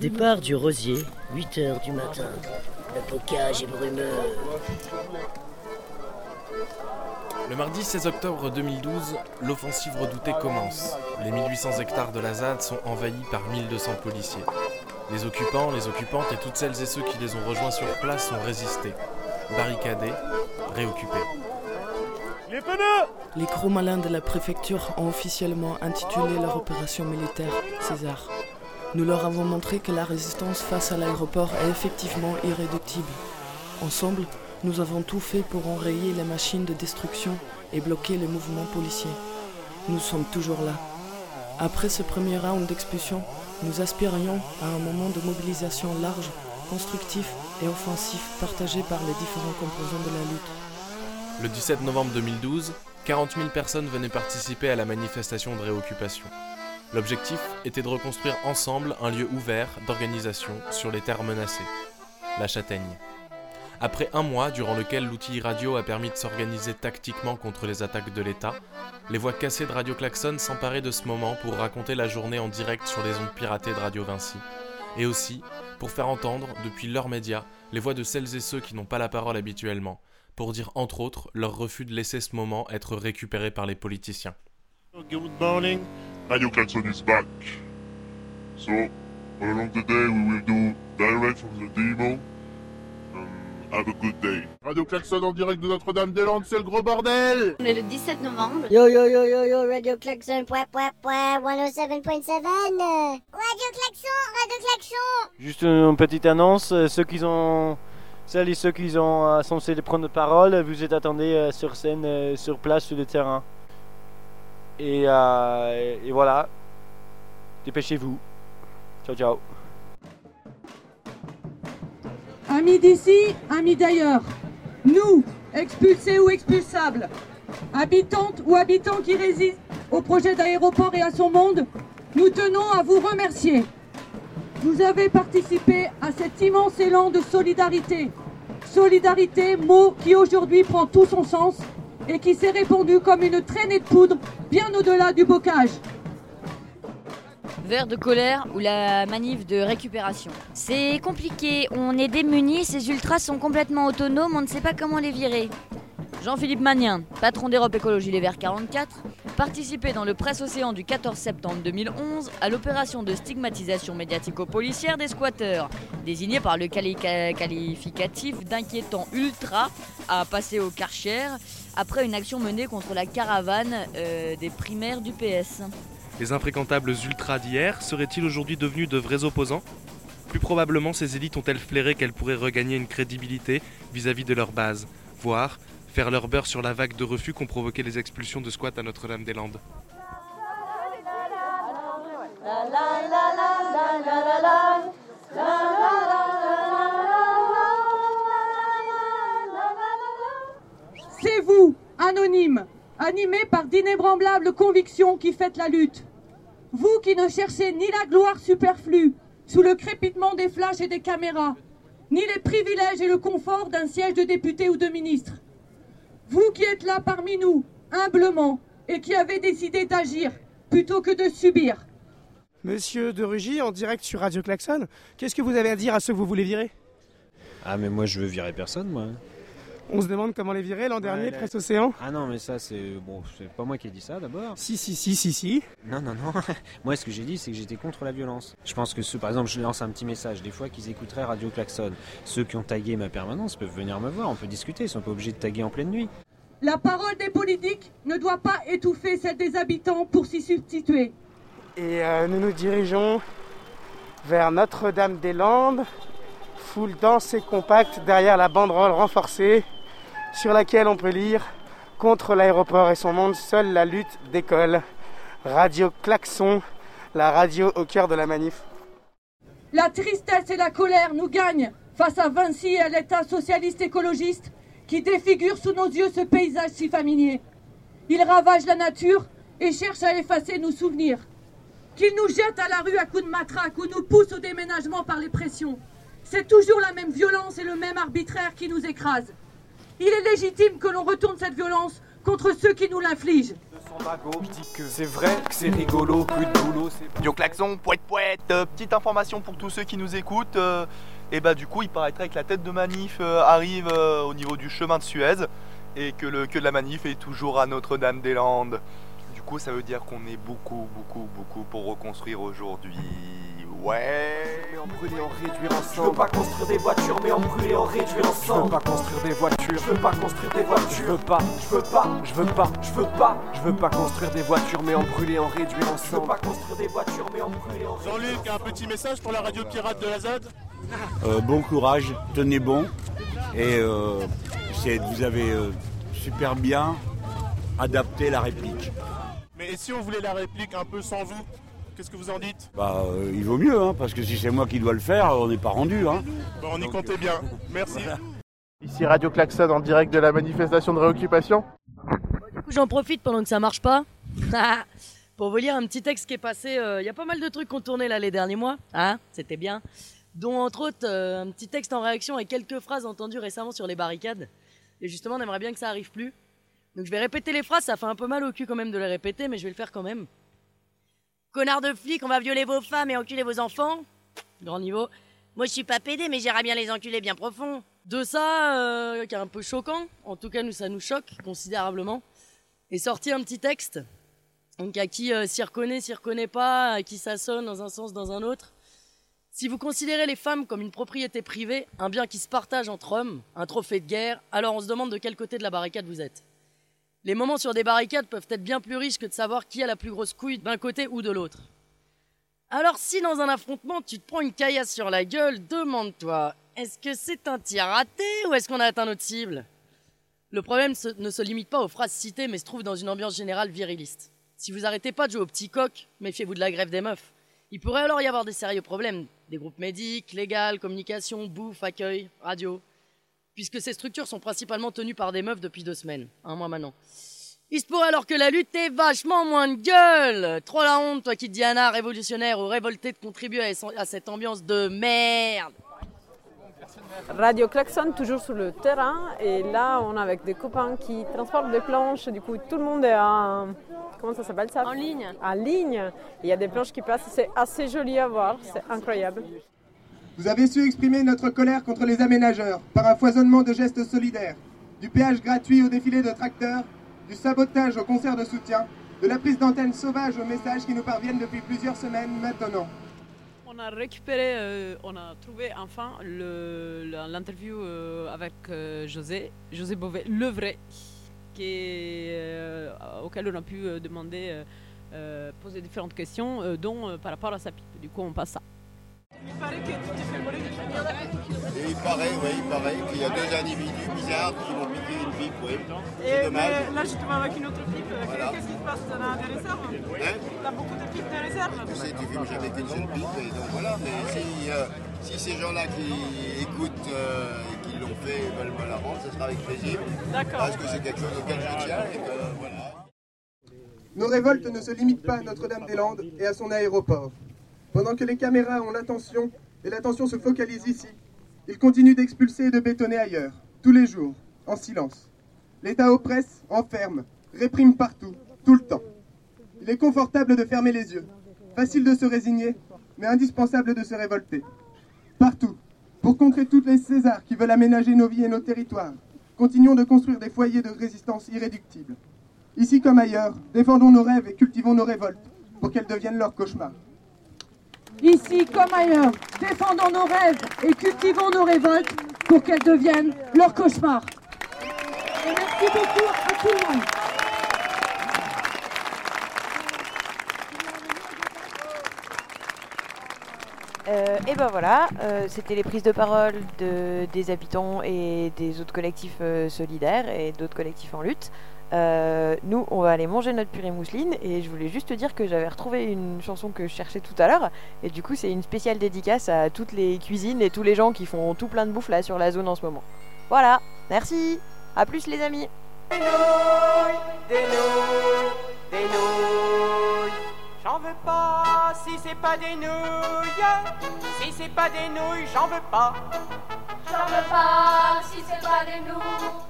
Départ du Rosier, 8 heures du matin. Le bocage est brumeux. Le mardi 16 octobre 2012, l'offensive redoutée commence. Les 1800 hectares de la ZAD sont envahis par 1200 policiers. Les occupants, les occupantes et toutes celles et ceux qui les ont rejoints sur place ont résisté, barricadés, réoccupés. Les pneus Les gros malins de la préfecture ont officiellement intitulé leur opération militaire César. Nous leur avons montré que la résistance face à l'aéroport est effectivement irréductible. Ensemble, nous avons tout fait pour enrayer les machines de destruction et bloquer les mouvements policiers. Nous sommes toujours là. Après ce premier round d'expulsion, nous aspirions à un moment de mobilisation large, constructif et offensif partagé par les différents composants de la lutte. Le 17 novembre 2012, 40 000 personnes venaient participer à la manifestation de réoccupation. L'objectif était de reconstruire ensemble un lieu ouvert d'organisation sur les terres menacées, la Châtaigne. Après un mois durant lequel l'outil radio a permis de s'organiser tactiquement contre les attaques de l'État, les voix cassées de Radio Klaxon s'emparaient de ce moment pour raconter la journée en direct sur les ondes piratées de Radio Vinci, et aussi pour faire entendre, depuis leurs médias, les voix de celles et ceux qui n'ont pas la parole habituellement, pour dire entre autres leur refus de laisser ce moment être récupéré par les politiciens. Good morning. Radio Klaxon is back. So, along the day, we will do direct from the demo. Um, have a good day. Radio Klaxon en direct de Notre-Dame-des-Landes, c'est le gros bordel On est le 17 novembre. Yo yo yo yo yo, Radio Klaxon, point point point, 107.7. Radio Klaxon, Radio Klaxon. Juste une petite annonce, euh, ceux qui ont, celles et ceux qui ont euh, censé prendre la parole, vous êtes attendus euh, sur scène, sur place, sur le terrain. Et, euh, et voilà, dépêchez-vous. Ciao ciao. Amis d'ici, amis d'ailleurs, nous, expulsés ou expulsables, habitantes ou habitants qui résistent au projet d'aéroport et à son monde, nous tenons à vous remercier. Vous avez participé à cet immense élan de solidarité. Solidarité, mot qui aujourd'hui prend tout son sens et qui s'est répandu comme une traînée de poudre bien au-delà du bocage. Vert de colère ou la manif de récupération. C'est compliqué, on est démunis, ces ultras sont complètement autonomes, on ne sait pas comment les virer. Jean-Philippe Magnien, patron d'Europe Écologie Les Verts 44, participait dans le Presse Océan du 14 septembre 2011 à l'opération de stigmatisation médiatico-policière des squatteurs, désigné par le quali- qualificatif d'inquiétant ultra à passer au Karcher après une action menée contre la caravane euh, des primaires du PS. Les infréquentables ultras d'hier seraient-ils aujourd'hui devenus de vrais opposants? Plus probablement, ces élites ont-elles flairé qu'elles pourraient regagner une crédibilité vis-à-vis de leur base, voire faire leur beurre sur la vague de refus qu'ont provoqué les expulsions de squats à Notre-Dame-des-Landes. C'est vous, anonyme, animé par d'inébranlables convictions qui faites la lutte. Vous qui ne cherchez ni la gloire superflue sous le crépitement des flashs et des caméras, ni les privilèges et le confort d'un siège de député ou de ministre. Vous qui êtes là parmi nous, humblement, et qui avez décidé d'agir plutôt que de subir. Monsieur de Rugy, en direct sur Radio Klaxon, qu'est-ce que vous avez à dire à ceux que vous voulez virer? Ah mais moi je veux virer personne moi. On se demande comment les virer l'an dernier, Presse Océan Ah non mais ça c'est bon c'est pas moi qui ai dit ça d'abord. Si, si, si, si, si. Non non non. moi ce que j'ai dit c'est que j'étais contre la violence. Je pense que ceux par exemple je lance un petit message des fois qu'ils écouteraient Radio Klaxon. Ceux qui ont tagué ma permanence peuvent venir me voir, on peut discuter, ils sont pas obligés de taguer en pleine nuit. La parole des politiques ne doit pas étouffer celle des habitants pour s'y substituer. Et euh, nous nous dirigeons vers Notre-Dame-des-Landes, foule dense et compacte derrière la banderole renforcée sur laquelle on peut lire Contre l'aéroport et son monde, seule la lutte décolle. Radio Klaxon, la radio au cœur de la manif. La tristesse et la colère nous gagnent face à Vinci et à l'État socialiste écologiste qui défigure sous nos yeux ce paysage si familier. Il ravage la nature et cherche à effacer nos souvenirs. Qu'il nous jette à la rue à coups de matraque ou nous pousse au déménagement par les pressions. C'est toujours la même violence et le même arbitraire qui nous écrase. Il est légitime que l'on retourne cette violence contre ceux qui nous l'infligent. Je dis que c'est vrai, que c'est rigolo, plus de boulot, c'est... Radio Klaxon, poète poète, euh, petite information pour tous ceux qui nous écoutent. euh, et bah du coup il paraîtrait que la tête de manif euh, arrive euh, au niveau du chemin de Suez et que le queue de la manif est toujours à Notre-Dame-des-Landes. Du coup ça veut dire qu'on est beaucoup, beaucoup, beaucoup pour reconstruire aujourd'hui. Ouais. Mais en brûler, en réduire ensemble. Je veux pas construire des voitures, mais en brûler, en réduire ensemble. Je veux pas construire des voitures. Je veux pas construire des voitures. Je veux pas, je veux pas, je veux pas, je veux pas. Je veux pas construire des voitures, mais en brûler, en réduire ensemble. Je veux pas construire des voitures, mais en brûler, en réduire Jean-Luc, un petit message pour la radio pirate de la ZAD Euh, bon courage, tenez bon. Et euh, c'est- vous avez euh, super bien adapté la réplique. Mais et si on voulait la réplique un peu sans vous? Qu'est-ce que vous en dites Bah, euh, il vaut mieux, hein, parce que si c'est moi qui dois le faire, on n'est pas rendu. Hein. Bah, On y comptait bien. Merci. Ici Radio Klaxon en direct de la manifestation de réoccupation. Du coup, j'en profite pendant que ça marche pas pour vous lire un petit texte qui est passé. euh, Il y a pas mal de trucs qu'on tournait là les derniers mois, hein C'était bien. Dont entre autres euh, un petit texte en réaction et quelques phrases entendues récemment sur les barricades. Et justement, on aimerait bien que ça arrive plus. Donc je vais répéter les phrases. Ça fait un peu mal au cul quand même de les répéter, mais je vais le faire quand même. Connard de flic, on va violer vos femmes et enculer vos enfants. Grand niveau. Moi, je suis pas pédé, mais j'irai bien les enculer bien profond. De ça, euh, qui est un peu choquant, en tout cas, nous, ça nous choque considérablement, est sorti un petit texte. Donc, à qui euh, s'y reconnaît, s'y reconnaît pas, à qui ça sonne dans un sens, dans un autre. Si vous considérez les femmes comme une propriété privée, un bien qui se partage entre hommes, un trophée de guerre, alors on se demande de quel côté de la barricade vous êtes. Les moments sur des barricades peuvent être bien plus riches que de savoir qui a la plus grosse couille d'un côté ou de l'autre. Alors si dans un affrontement tu te prends une caillasse sur la gueule, demande-toi, est-ce que c'est un tir raté ou est-ce qu'on a atteint notre cible? Le problème ne se limite pas aux phrases citées mais se trouve dans une ambiance générale viriliste. Si vous arrêtez pas de jouer au petit coq, méfiez-vous de la grève des meufs. Il pourrait alors y avoir des sérieux problèmes, des groupes médics, légal, communication, bouffe, accueil, radio. Puisque ces structures sont principalement tenues par des meufs depuis deux semaines, un mois maintenant. Il se pourrait alors que la lutte ait vachement moins de gueule Trop la honte, toi qui te dis Anna, révolutionnaire ou révolté de contribuer à, à cette ambiance de merde Radio Klaxon, toujours sur le terrain. Et là, on est avec des copains qui transportent des planches. Du coup, tout le monde est en. Comment ça s'appelle ça? En ligne. En ligne. Il y a des planches qui passent. C'est assez joli à voir. C'est incroyable. Vous avez su exprimer notre colère contre les aménageurs par un foisonnement de gestes solidaires, du péage gratuit au défilé de tracteurs, du sabotage au concert de soutien, de la prise d'antenne sauvage aux messages qui nous parviennent depuis plusieurs semaines maintenant. On a récupéré, euh, on a trouvé enfin l'interview euh, avec euh, José, José Beauvais, le vrai, auquel on a pu demander, poser différentes questions, dont par rapport à sa pipe. Du coup, on passe ça. Il paraît que tu t'es fait voler. Et il paraît, oui, il paraît qu'il y a deux individus bizarres qui vont piquer une pipe, oui. C'est Et dommage. mais là, je te vois avec une autre pipe. euh, Voilà. Qu'est-ce qui se passe? T'en as des réserves? Hein? T'as beaucoup de pipes de réserve Tu sais, tu fumes jamais qu'une seule pipe, et donc voilà. Mais si, euh, si ces gens-là qui écoutent euh, et qui l'ont fait veulent me la rendre, ce sera avec plaisir. D'accord. Parce que c'est quelque chose auquel je tiens et que voilà. Nos révoltes ne se limitent pas à Notre-Dame-des-Landes et à son aéroport. Pendant que les caméras ont l'attention et l'attention se focalise ici, ils continuent d'expulser et de bétonner ailleurs, tous les jours, en silence. L'État oppresse, enferme, réprime partout, tout le temps. Il est confortable de fermer les yeux, facile de se résigner, mais indispensable de se révolter. Partout, pour contrer toutes les Césars qui veulent aménager nos vies et nos territoires, continuons de construire des foyers de résistance irréductibles. Ici comme ailleurs, défendons nos rêves et cultivons nos révoltes pour qu'elles deviennent leurs cauchemars. Ici comme ailleurs, défendons nos rêves et cultivons nos révoltes pour qu'elles deviennent leurs cauchemars. Et merci beaucoup à tout le monde. Euh, et ben voilà, euh, c'était les prises de parole de, des habitants et des autres collectifs euh, solidaires et d'autres collectifs en lutte. Euh, nous, on va aller manger notre purée mousseline et je voulais juste te dire que j'avais retrouvé une chanson que je cherchais tout à l'heure et du coup c'est une spéciale dédicace à toutes les cuisines et tous les gens qui font tout plein de bouffe là sur la zone en ce moment. Voilà, merci, à plus les amis. Des nouilles, des nouilles. J'en veux pas si c'est pas des nouilles. Si c'est pas des nouilles, j'en veux pas. J'en veux pas si c'est pas des nouilles.